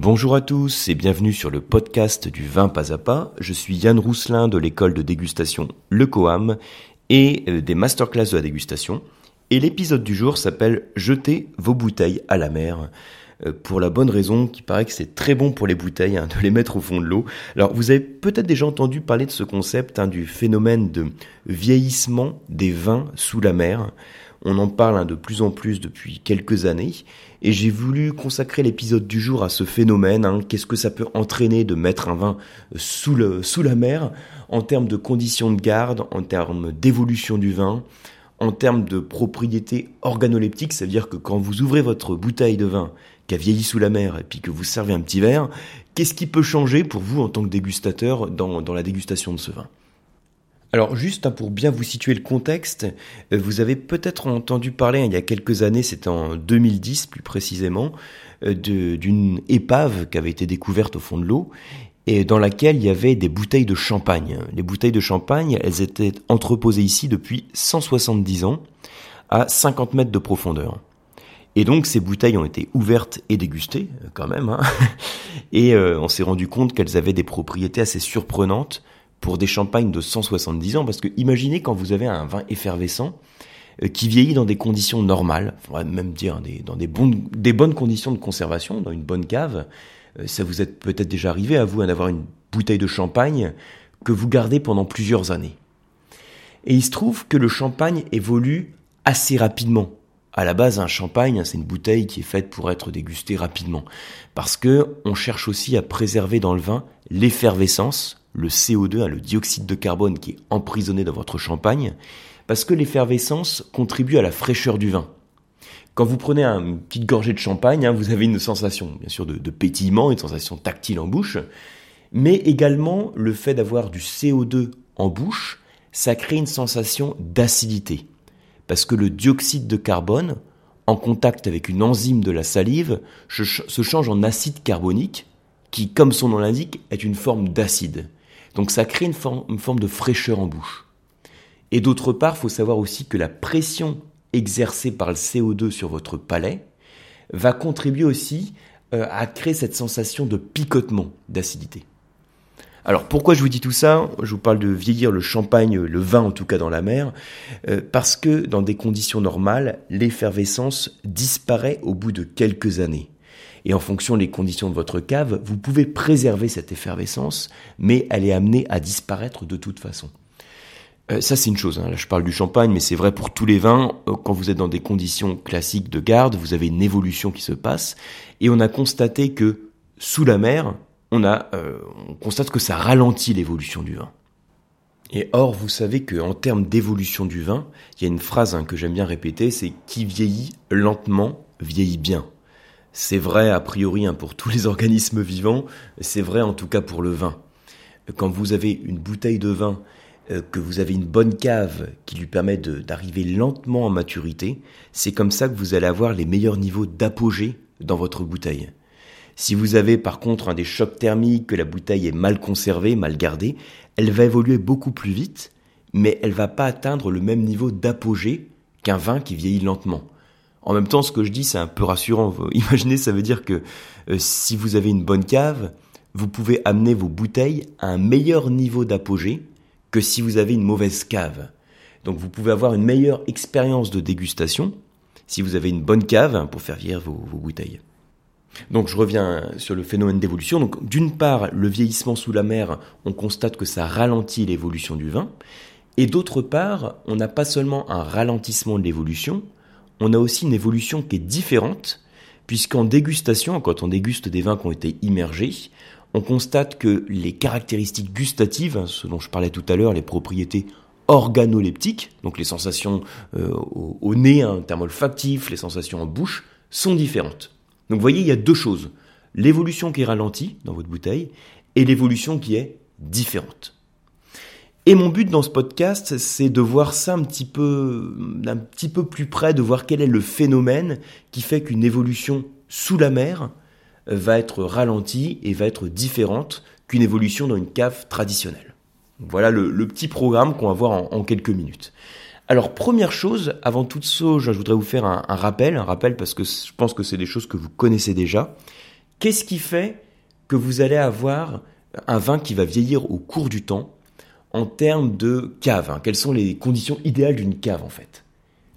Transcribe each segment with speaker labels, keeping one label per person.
Speaker 1: Bonjour à tous et bienvenue sur le podcast du vin pas à pas. Je suis Yann Rousselin de l'école de dégustation Le Coam et euh, des masterclass de la dégustation. Et l'épisode du jour s'appelle Jetez vos bouteilles à la mer. Euh, pour la bonne raison qu'il paraît que c'est très bon pour les bouteilles hein, de les mettre au fond de l'eau. Alors vous avez peut-être déjà entendu parler de ce concept hein, du phénomène de vieillissement des vins sous la mer. On en parle hein, de plus en plus depuis quelques années et j'ai voulu consacrer l'épisode du jour à ce phénomène. Hein. Qu'est-ce que ça peut entraîner de mettre un vin sous, le, sous la mer en termes de conditions de garde, en termes d'évolution du vin, en termes de propriétés organoleptiques, c'est-à-dire que quand vous ouvrez votre bouteille de vin qui a vieilli sous la mer et puis que vous servez un petit verre, qu'est-ce qui peut changer pour vous en tant que dégustateur dans la dégustation de ce vin? Alors juste hein, pour bien vous situer le contexte, euh, vous avez peut-être entendu parler hein, il y a quelques années, c'était en 2010 plus précisément, euh, d'une épave qui avait été découverte au fond de l'eau et dans laquelle il y avait des bouteilles de champagne. Les bouteilles de champagne, elles étaient entreposées ici depuis 170 ans à 50 mètres de profondeur. Et donc ces bouteilles ont été ouvertes et dégustées euh, quand même, hein. et on s'est rendu compte qu'elles avaient des propriétés assez surprenantes pour des champagnes de 170 ans, parce que imaginez quand vous avez un vin effervescent euh, qui vieillit dans des conditions normales, on va même dire dans des, des bonnes conditions de conservation, dans une bonne cave, euh, ça vous est peut-être déjà arrivé à vous hein, d'avoir une bouteille de champagne que vous gardez pendant plusieurs années. Et il se trouve que le champagne évolue assez rapidement. À la base, un champagne, c'est une bouteille qui est faite pour être dégustée rapidement, parce que on cherche aussi à préserver dans le vin l'effervescence, le CO2, hein, le dioxyde de carbone qui est emprisonné dans votre champagne, parce que l'effervescence contribue à la fraîcheur du vin. Quand vous prenez une petite gorgée de champagne, hein, vous avez une sensation, bien sûr, de, pétillement, une sensation tactile en bouche, mais également le fait d'avoir du CO2 en bouche, ça crée une sensation d'acidité. Parce que le dioxyde de carbone, en contact avec une enzyme de la salive, se change en acide carbonique, qui, comme son nom l'indique, est une forme d'acide. Donc ça crée une forme, de fraîcheur en bouche. Et d'autre part, il faut savoir aussi que la pression exercée par le CO2 sur votre palais va contribuer aussi euh, à créer cette sensation de picotement d'acidité. Alors pourquoi je vous dis tout ça? Je vous parle de vieillir le champagne, le vin en tout cas dans la mer, euh, parce que dans des conditions normales, l'effervescence disparaît au bout de quelques années et en fonction des conditions de votre cave, vous pouvez préserver cette effervescence, mais elle est amenée à disparaître de toute façon. Euh, ça c'est une chose, hein. là je parle du champagne, mais c'est vrai pour tous les vins, euh, quand vous êtes dans des conditions classiques de garde, vous avez une évolution qui se passe, et on a constaté que sous la mer, on, a, euh, on constate que ça ralentit l'évolution du vin. Et or, vous savez qu'en termes d'évolution du vin, il y a une phrase hein, que j'aime bien répéter, c'est qui vieillit lentement vieillit bien. C'est vrai a priori hein, pour tous les organismes vivants, c'est vrai en tout cas pour le vin. Quand vous avez une bouteille de vin, euh, que vous avez une bonne cave qui lui permet d'arriver lentement en maturité, c'est comme ça que vous allez avoir les meilleurs niveaux d'apogée dans votre bouteille. Si vous avez par contre un des chocs thermiques, que la bouteille est mal conservée, mal gardée, elle va évoluer beaucoup plus vite, mais elle va pas atteindre le même niveau d'apogée qu'un vin qui vieillit lentement. En même temps, ce que je dis, c'est un peu rassurant. Imaginez, ça veut dire que euh, si vous avez une bonne cave, vous pouvez amener vos bouteilles à un meilleur niveau d'apogée que si vous avez une mauvaise cave. Donc vous pouvez avoir une meilleure expérience de dégustation si vous avez une bonne cave pour faire vieillir vos bouteilles. Donc je reviens sur le phénomène d'évolution. Donc d'une part, le vieillissement sous la mer, on constate que ça ralentit l'évolution du vin. Et d'autre part, on n'a pas seulement un ralentissement de l'évolution, on a aussi une évolution qui est différente, puisqu'en dégustation, quand on déguste des vins qui ont été immergés, on constate que les caractéristiques gustatives, ce dont je parlais tout à l'heure, les propriétés organoleptiques, donc les sensations euh, au, nez, un terme olfactif, les sensations en bouche, sont différentes. Donc vous voyez, il y a deux choses. L'évolution qui est ralentie dans votre bouteille et l'évolution qui est différente. Et mon but dans ce podcast, c'est de voir ça un petit peu, d'un petit peu plus près, de voir quel est le phénomène qui fait qu'une évolution sous la mer va être ralentie et va être différente qu'une évolution dans une cave traditionnelle. Voilà le, petit programme qu'on va voir en, quelques minutes. Alors première chose, avant toute chose, je voudrais vous faire un, rappel, un rappel parce que je pense que c'est des choses que vous connaissez déjà. Qu'est-ce qui fait que vous allez avoir un vin qui va vieillir au cours du temps en termes de cave hein? Quelles sont les conditions idéales d'une cave en fait?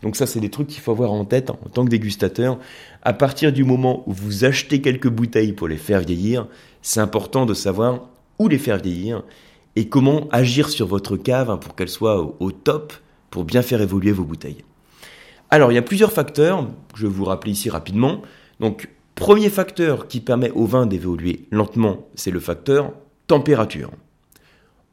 Speaker 1: Donc ça, c'est des trucs qu'il faut avoir en tête en tant que dégustateur. À partir du moment où vous achetez quelques bouteilles pour les faire vieillir, c'est important de savoir où les faire vieillir et comment agir sur votre cave pour qu'elle soit au top pour bien faire évoluer vos bouteilles. Alors, il y a plusieurs facteurs, je vais vous rappeler ici rapidement. Donc, premier facteur qui permet au vin d'évoluer lentement, c'est le facteur température.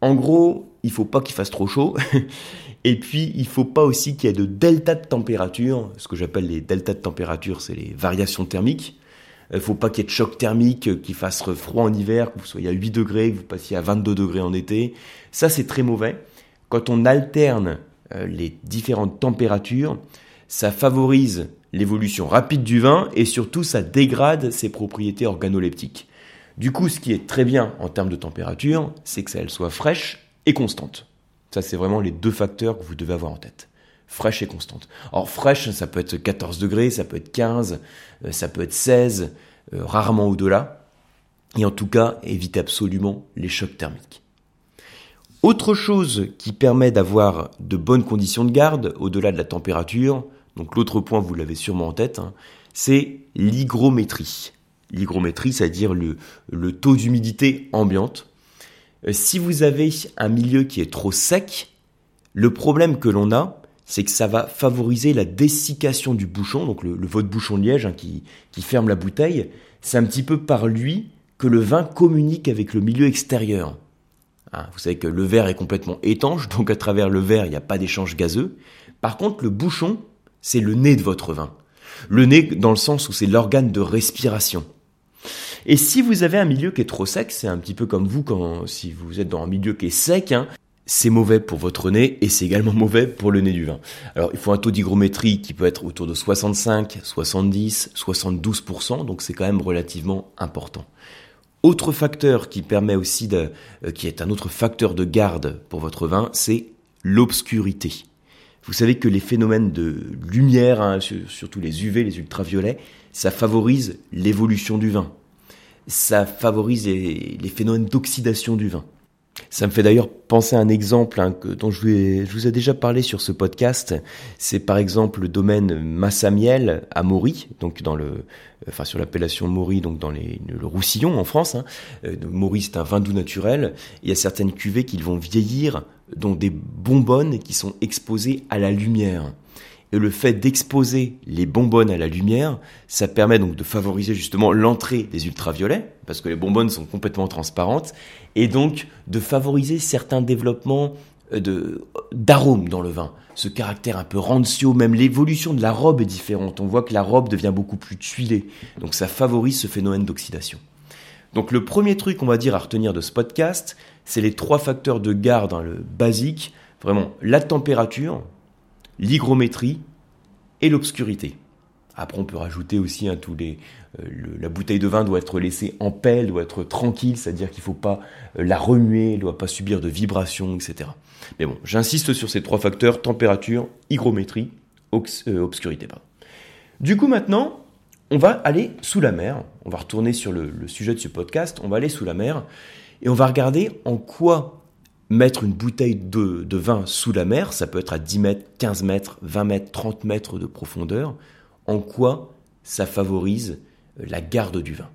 Speaker 1: En gros, il faut pas qu'il fasse trop chaud. Et puis, il faut pas aussi qu'il y ait de delta de température. Ce que j'appelle les deltas de température, c'est les variations thermiques. Il euh, faut pas qu'il y ait de choc thermique, qu'il fasse froid en hiver, que vous soyez à 8 degrés, que vous passiez à 22 degrés en été. Ça, c'est très mauvais. Quand on alterne euh, les différentes températures, ça favorise l'évolution rapide du vin et surtout ça dégrade ses propriétés organoleptiques. Du coup, ce qui est très bien en termes de température, c'est que ça elle soit fraîche et constante. Ça, c'est vraiment les deux facteurs que vous devez avoir en tête. Fraîche et constante. Alors, fraîche, ça peut être 14 degrés, ça peut être 15, euh, ça peut être 16, euh, rarement au-delà. Et en tout cas, évitez absolument les chocs thermiques. Autre chose qui permet d'avoir de bonnes conditions de garde au-delà de la température, donc l'autre point, vous l'avez sûrement en tête, hein, c'est l'hygrométrie. L'hygrométrie, c'est-à-dire le, le taux d'humidité ambiante. Euh, si vous avez un milieu qui est trop sec, le problème que l'on a, c'est que ça va favoriser la dessiccation du bouchon, donc le, votre bouchon de liège hein, qui ferme la bouteille. C'est un petit peu par lui que le vin communique avec le milieu extérieur. Hein, vous savez que le verre est complètement étanche, donc à travers le verre, il n'y a pas d'échange gazeux. Par contre, le bouchon, c'est le nez de votre vin. Le nez dans le sens où c'est l'organe de respiration. Et si vous avez un milieu qui est trop sec, c'est un petit peu comme vous si vous êtes dans un milieu qui est sec, hein, c'est mauvais pour votre nez et c'est également mauvais pour le nez du vin. Alors il faut un taux d'hygrométrie qui peut être autour de 65, 70, 72%, donc c'est quand même relativement important. Autre facteur qui permet aussi de, euh, qui est un autre facteur de garde pour votre vin, c'est l'obscurité. Vous savez que les phénomènes de lumière, hein, surtout les UV, les ultraviolets, ça favorise l'évolution du vin. Ça favorise les, phénomènes d'oxydation du vin. Ça me fait d'ailleurs penser à un exemple hein, dont je vous, ai, déjà parlé sur ce podcast. C'est par exemple le domaine Massamiel à Maury, donc dans le, enfin sur l'appellation Maury, donc dans les, le Roussillon en France. Hein. Euh, Maury c'est un vin doux naturel. Il y a certaines cuvées qui vont vieillir, dont des bonbonnes qui sont exposées à la lumière. Et le fait d'exposer les bonbonnes à la lumière, ça permet donc de favoriser justement l'entrée des ultraviolets, parce que les bonbonnes sont complètement transparentes, et donc de favoriser certains développements euh, d'arômes dans le vin. Ce caractère un peu rancio, même l'évolution de la robe est différente. On voit que la robe devient beaucoup plus tuilée. Donc ça favorise ce phénomène d'oxydation. Donc le premier truc, on va dire, à retenir de ce podcast, c'est les trois facteurs de garde, hein, le basique, vraiment la température, l'hygrométrie et l'obscurité. Après, on peut rajouter aussi hein, tous les. Euh, la bouteille de vin doit être laissée en paix, doit être tranquille, c'est-à-dire qu'il ne faut pas euh, la remuer, ne doit pas subir de vibrations, etc. Mais bon, j'insiste sur ces trois facteurs température, hygrométrie, euh, obscurité. Du coup, maintenant, on va aller sous la mer. On va retourner sur le, le sujet de ce podcast. On va aller sous la mer et on va regarder en quoi mettre une bouteille de, vin sous la mer, ça peut être à 10 mètres, 15 mètres, 20 mètres, 30 mètres de profondeur, en quoi ça favorise la garde du vin?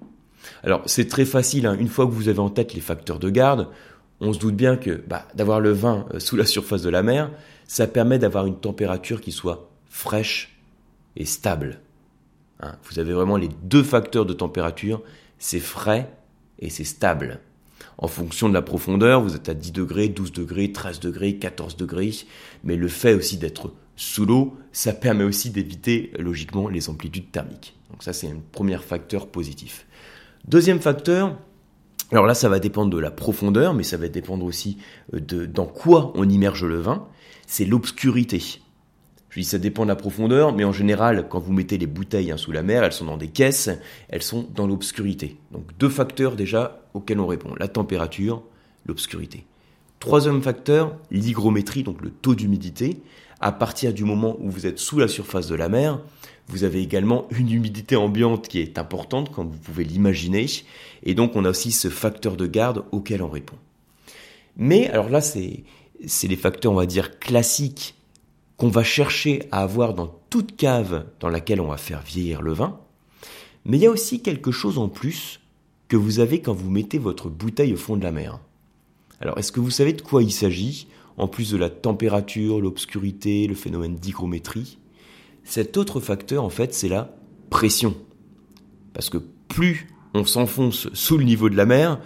Speaker 1: Alors c'est très facile, hein. une fois que vous avez en tête les facteurs de garde, on se doute bien que bah, d'avoir le vin euh, sous la surface de la mer, ça permet d'avoir une température qui soit fraîche et stable. Hein. vous avez vraiment les deux facteurs de température, c'est frais et c'est stable. En fonction de la profondeur, vous êtes à 10 degrés, 12 degrés, 13 degrés, 14 degrés. Mais le fait aussi d'être sous l'eau, ça permet aussi d'éviter logiquement les amplitudes thermiques. Donc ça, c'est un premier facteur positif. Deuxième facteur, alors là, ça va dépendre de la profondeur, mais ça va dépendre aussi euh, de dans quoi on immerge le vin. C'est l'obscurité. Je dis ça dépend de la profondeur, mais en général, quand vous mettez les bouteilles hein, sous la mer, elles sont dans des caisses, elles sont dans l'obscurité. Donc deux facteurs déjà auxquels on répond, la température, l'obscurité. Troisième facteur, l'hygrométrie, donc le taux d'humidité. à partir du moment où vous êtes sous la surface de la mer, vous avez également une humidité ambiante qui est importante, comme vous pouvez l'imaginer, et donc on a aussi ce facteur de garde auquel on répond. Mais alors là, c'est les facteurs, on va dire, classiques qu'on va chercher à avoir dans toute cave dans laquelle on va faire vieillir le vin. Mais il y a aussi quelque chose en plus vous avez quand vous mettez votre bouteille au fond de la mer. Alors, est-ce que vous savez de quoi il s'agit, en plus de la température, l'obscurité, le phénomène d'hygrométrie? Cet autre facteur, en fait, c'est la pression. Parce que plus on s'enfonce sous le niveau de la mer,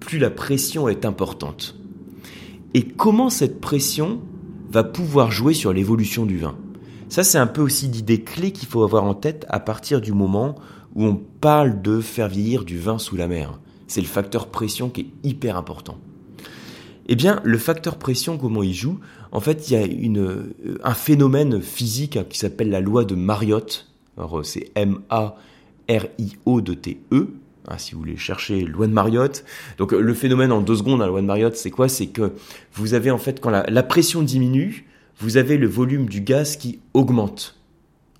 Speaker 1: plus la pression est importante. Et comment cette pression va pouvoir jouer sur l'évolution du vin? Ça, c'est un peu aussi l'idée clé qu'il faut avoir en tête à partir du moment où on parle de faire vieillir du vin sous la mer. C'est le facteur pression qui est hyper important. Eh bien, le facteur pression, comment il joue? En fait, il y a euh, un phénomène physique hein, qui s'appelle la loi de Mariotte. Alors, c'est M-A-R-I-O-T-E. Hein, si vous voulez chercher loi de Mariotte. Donc, le phénomène en deux secondes, la loi de Mariotte, c'est quoi? C'est que vous avez en fait, quand la, pression diminue, vous avez le volume du gaz qui augmente.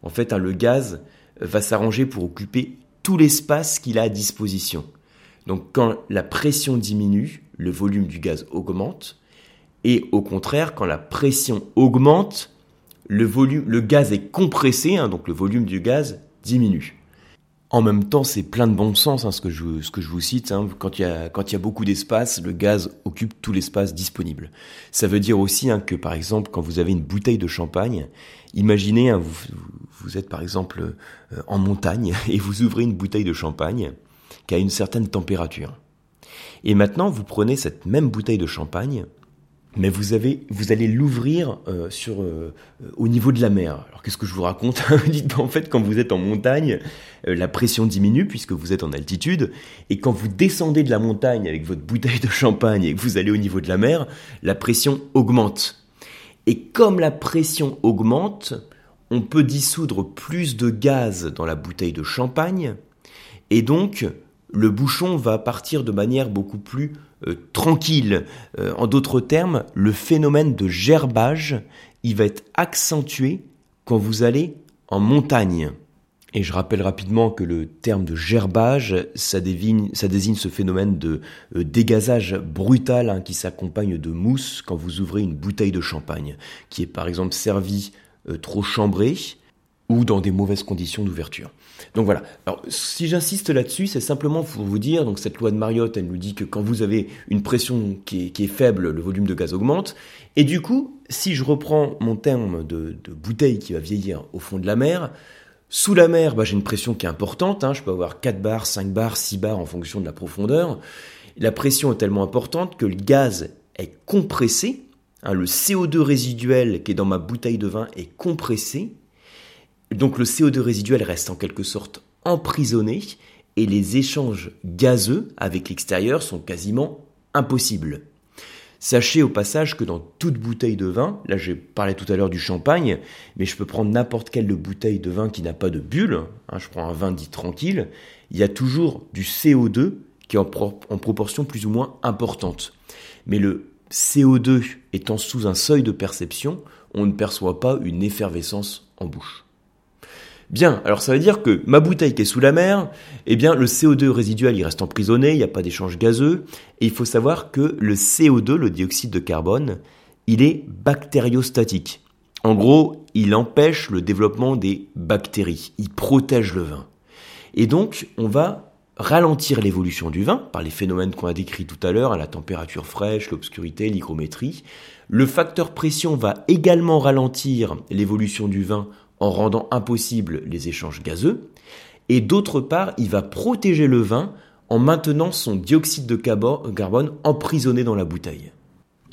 Speaker 1: En fait, hein, le gaz va s'arranger pour occuper tout l'espace qu'il a à disposition. Donc quand la pression diminue, le volume du gaz augmente, et au contraire, quand la pression augmente, le, gaz est compressé, hein, donc le volume du gaz diminue. En même temps, c'est plein de bon sens hein, ce, que je, vous cite. Hein. Quand, il y a, beaucoup d'espace, le gaz occupe tout l'espace disponible. Ça veut dire aussi que, par exemple, quand vous avez une bouteille de champagne, imaginez, vous, vous êtes par exemple euh, en montagne et vous ouvrez une bouteille de champagne qui a une certaine température. Et maintenant, vous prenez cette même bouteille de champagne, mais vous avez, vous allez l'ouvrir euh, euh, au niveau de la mer. Alors qu'est-ce que je vous raconte Dites en fait, quand vous êtes en montagne, la pression diminue puisque vous êtes en altitude, et quand vous descendez de la montagne avec votre bouteille de champagne et que vous allez au niveau de la mer, la pression augmente. Et comme la pression augmente, on peut dissoudre plus de gaz dans la bouteille de champagne, et donc le bouchon va partir de manière beaucoup plus euh, tranquille. Euh, en d'autres termes, le phénomène de gerbage, il va être accentué quand vous allez en montagne. Et je rappelle rapidement que le terme de gerbage, ça désigne, ce phénomène de euh, dégazage brutal hein, qui s'accompagne de mousse quand vous ouvrez une bouteille de champagne, qui est par exemple servie trop chambré ou dans des mauvaises conditions d'ouverture. Donc voilà. Alors si j'insiste là-dessus, c'est simplement pour vous dire, donc cette loi de Mariotte, elle nous dit que quand vous avez une pression qui est, faible, le volume de gaz augmente. Et du coup, si je reprends mon terme de, bouteille qui va vieillir au fond de la mer, sous la mer, bah, j'ai une pression qui est importante. Hein. je peux avoir 4 bars, 5 bars, 6 bars en fonction de la profondeur. La pression est tellement importante que le gaz est compressé Hein, le CO2 résiduel qui est dans ma bouteille de vin est compressé. Donc le CO2 résiduel reste en quelque sorte emprisonné et les échanges gazeux avec l'extérieur sont quasiment impossibles. Sachez au passage que dans toute bouteille de vin, là j'ai parlé tout à l'heure du champagne, mais je peux prendre n'importe quelle bouteille de vin qui n'a pas de bulle, hein, je prends un vin dit tranquille, il y a toujours du CO2 qui est en, en proportion plus ou moins importante. Mais le CO2 étant sous un seuil de perception, on ne perçoit pas une effervescence en bouche. Bien, alors ça veut dire que ma bouteille qui est sous la mer, eh bien le CO2 résiduel il reste emprisonné, il n'y a pas d'échange gazeux, et il faut savoir que le CO2, le dioxyde de carbone, il est bactériostatique. En gros, il empêche le développement des bactéries, il protège le vin. Et donc, on va ralentir l'évolution du vin par les phénomènes qu'on a décrits tout à l'heure, la température fraîche, l'obscurité, l'hygrométrie. Le facteur pression va également ralentir l'évolution du vin en rendant impossible les échanges gazeux. Et d'autre part, il va protéger le vin en maintenant son dioxyde de carbone emprisonné dans la bouteille.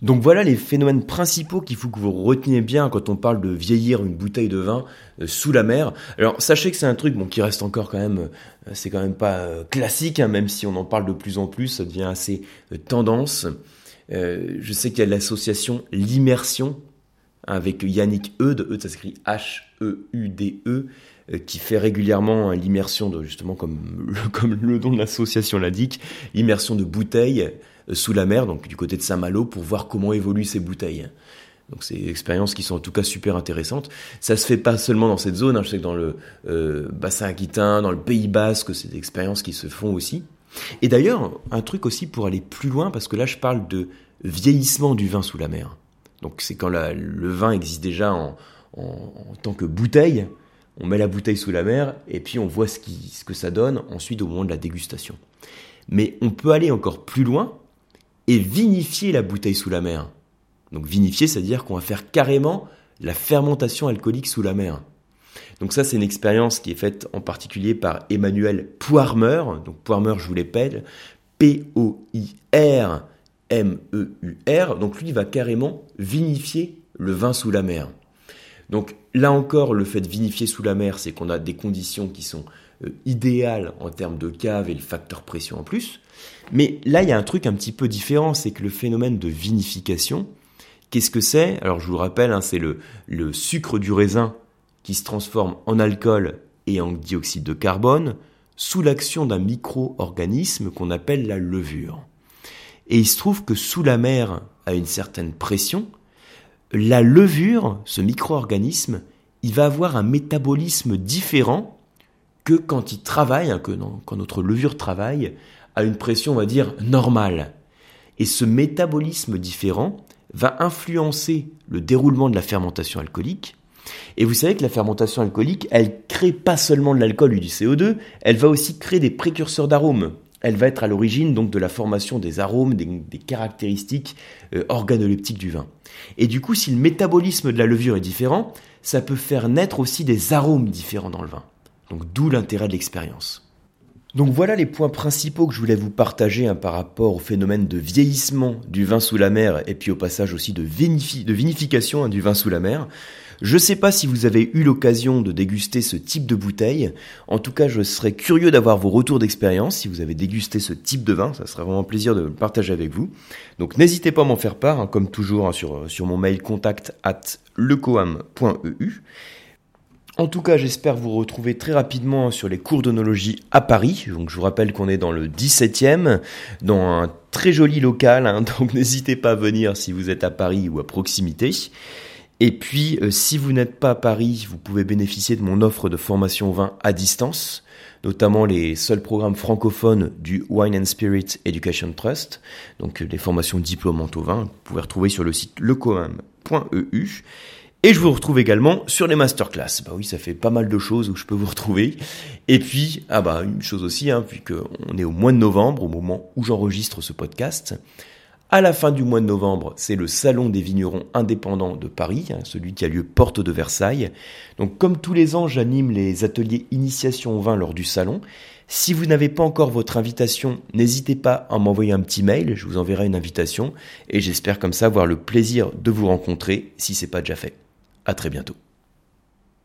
Speaker 1: Donc voilà les phénomènes principaux qu'il faut que vous reteniez bien quand on parle de vieillir une bouteille de vin euh, sous la mer. Alors sachez que c'est un truc qui reste encore quand même, euh, c'est quand même pas euh, classique, hein, même si on en parle de plus en plus, ça devient assez tendance. je sais qu'il y a l'association l'immersion avec Yannick Eudes, Eudes ça s'écrit H-E-U-D-E, qui fait régulièrement l'immersion de justement comme comme le nom de l'association l'indique, l'immersion de bouteilles sous la mer, donc du côté de Saint-Malo, pour voir comment évoluent ces bouteilles. Donc c'est des expériences qui sont en tout cas super intéressantes. Ça se fait pas seulement dans cette zone, hein. je sais que dans le euh, bassin aquitain, dans le Pays Basque, c'est des expériences qui se font aussi. Et d'ailleurs, un truc aussi pour aller plus loin, parce que là je parle de vieillissement du vin sous la mer. Donc c'est quand le vin existe déjà en, tant que bouteille, on met la bouteille sous la mer et puis on voit ce, que ça donne ensuite au moment de la dégustation. Mais on peut aller encore plus loin et vinifier la bouteille sous la mer. Donc vinifier, c'est-à-dire qu'on va faire carrément la fermentation alcoolique sous la mer. Donc ça, c'est une expérience qui est faite en particulier par Emmanuel Poirmer. Donc Poirmer, je vous l'appelle, P-O-I-R-M-E-U-R. Donc lui, il va carrément vinifier le vin sous la mer. Donc là encore, le fait de vinifier sous la mer, c'est qu'on a des conditions qui sont euh, idéales en termes de cave et le facteur pression en plus. Mais là, il y a un truc un petit peu différent, c'est que le phénomène de vinification, qu'est-ce que c'est? Alors je vous le rappelle, hein, c'est le sucre du raisin qui se transforme en alcool et en dioxyde de carbone sous l'action d'un micro-organisme qu'on appelle la levure. Et il se trouve que sous la mer, à une certaine pression, la levure, ce micro-organisme, il va avoir un métabolisme différent que quand il travaille, que quand notre levure travaille à une pression, on va dire, normale. Et ce métabolisme différent va influencer le déroulement de la fermentation alcoolique. Et vous savez que la fermentation alcoolique, elle crée pas seulement de l'alcool ou du CO2, elle va aussi créer des précurseurs d'arômes elle va être à l'origine donc de la formation des arômes, des, caractéristiques euh, organoleptiques du vin. Et du coup, si le métabolisme de la levure est différent, ça peut faire naître aussi des arômes différents dans le vin. Donc d'où l'intérêt de l'expérience. Donc voilà les points principaux que je voulais vous partager hein, par rapport au phénomène de vieillissement du vin sous la mer et puis au passage aussi de, vinification hein, du vin sous la mer. Je ne sais pas si vous avez eu l'occasion de déguster ce type de bouteille. En tout cas, je serais curieux d'avoir vos retours d'expérience si vous avez dégusté ce type de vin. Ça serait vraiment un plaisir de le partager avec vous. Donc n'hésitez pas à m'en faire part, hein, comme toujours hein, sur, mon mail contact at lecoam.eu. En tout cas, j'espère vous retrouver très rapidement sur les cours d'onologie à Paris. Donc, je vous rappelle qu'on est dans le 17e, dans un très joli local. Hein. donc, n'hésitez pas à venir si vous êtes à Paris ou à proximité. Et puis, euh, si vous n'êtes pas à Paris, vous pouvez bénéficier de mon offre de formation vin à distance, notamment les seuls programmes francophones du Wine and Spirit Education Trust, donc les formations diplômantes au vin, vous pouvez retrouver sur le site lecoam.eu. Et je vous retrouve également sur les masterclass. Bah oui, ça fait pas mal de choses où je peux vous retrouver. Et puis, ah bah une chose aussi, hein, puisqu'on est au mois de novembre, au moment où j'enregistre ce podcast, à la fin du mois de novembre, c'est le Salon des vignerons indépendants de Paris, hein, celui qui a lieu porte de Versailles. Donc comme tous les ans, j'anime les ateliers initiation au vin lors du salon. Si vous n'avez pas encore votre invitation, n'hésitez pas à m'envoyer un petit mail, je vous enverrai une invitation et j'espère comme ça avoir le plaisir de vous rencontrer si c'est pas déjà fait. À très bientôt.